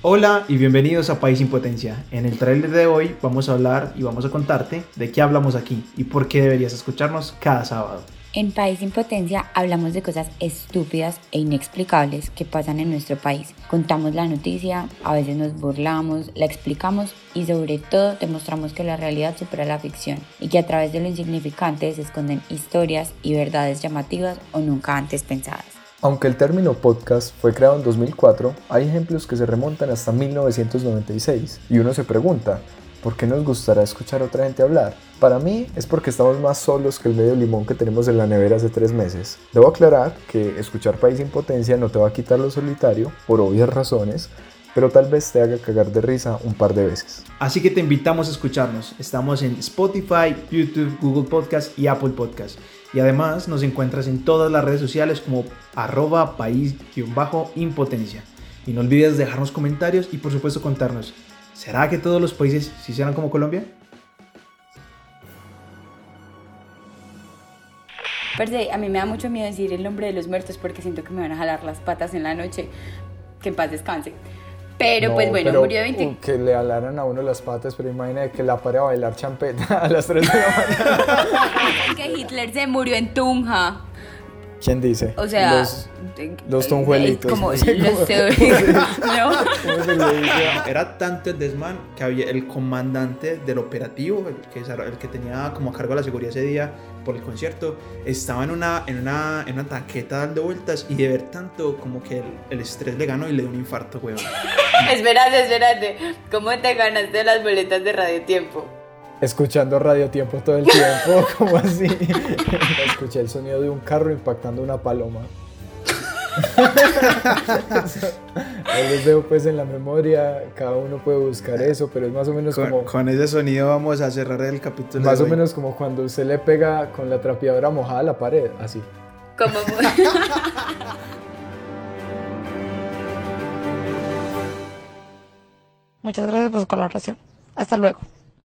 Hola y bienvenidos a País Impotencia. En el trailer de hoy vamos a hablar y vamos a contarte de qué hablamos aquí y por qué deberías escucharnos cada sábado. En País Impotencia hablamos de cosas estúpidas e inexplicables que pasan en nuestro país. Contamos la noticia, a veces nos burlamos, la explicamos y sobre todo demostramos que la realidad supera la ficción y que a través de lo insignificante se esconden historias y verdades llamativas o nunca antes pensadas. Aunque el término podcast fue creado en 2004, hay ejemplos que se remontan hasta 1996 y uno se pregunta, ¿por qué nos gustará escuchar a otra gente hablar? Para mí es porque estamos más solos que el medio limón que tenemos en la nevera hace tres meses. Debo aclarar que escuchar País Impotencia no te va a quitar lo solitario, por obvias razones, pero tal vez te haga cagar de risa un par de veces. Así que te invitamos a escucharnos. Estamos en Spotify, YouTube, Google Podcast y Apple Podcast. Y además nos encuentras en todas las redes sociales como arroba país-impotencia. Y no olvides dejarnos comentarios y por supuesto contarnos, ¿será que todos los países se hicieran como Colombia? A mí me da mucho miedo decir el nombre de los muertos porque siento que me van a jalar las patas en la noche. Que en paz descanse. Pero pues bueno, pero, murió de 20. uh, Que le alaran a uno las patas, pero imagina que la pare a bailar champeta a las 3 de la mañana. que Hitler se murió en Tunja. ¿Quién dice? O sea, Los, los tunjuelitos. es como no sé los cómo- teóricos, ¿no? Era tanto el desmán que había el comandante del operativo, el que, el que tenía como a cargo la seguridad ese día por el concierto, estaba en una, en una, en una tanqueta dando vueltas y de ver tanto como que el, el estrés le ganó y le dio un infarto, weón. espérate, espérate. ¿Cómo te ganaste las boletas de Radio Tiempo? Escuchando Radio Tiempo todo el tiempo, como así. Escuché el sonido de un carro impactando una paloma. Ahí les dejo pues en la memoria, cada uno puede buscar eso, pero es más o menos Con, como con ese sonido vamos a cerrar el capítulo. más de o hoy. menos como cuando usted le pega con la trapeadora mojada a la pared, así. Como... Muchas gracias por su colaboración. Hasta luego.